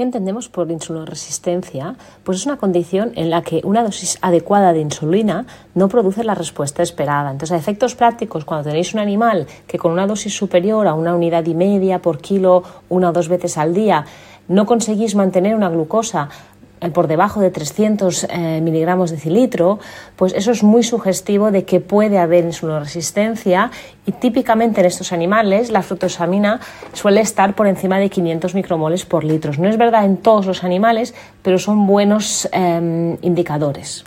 ¿Qué entendemos por insuloresistencia? Pues es una condición en la que una dosis adecuada de insulina no produce la respuesta esperada. Entonces, a efectos prácticos, cuando tenéis un animal que con una dosis superior a una unidad y media por kilo, una o dos veces al día, no conseguís mantener una glucosa por debajo de 300 eh, miligramos de cilitro, pues eso es muy sugestivo de que puede haber insuloresistencia y típicamente en estos animales la fructosamina suele estar por encima de 500 micromoles por litro. No es verdad en todos los animales, pero son buenos em, indicadores.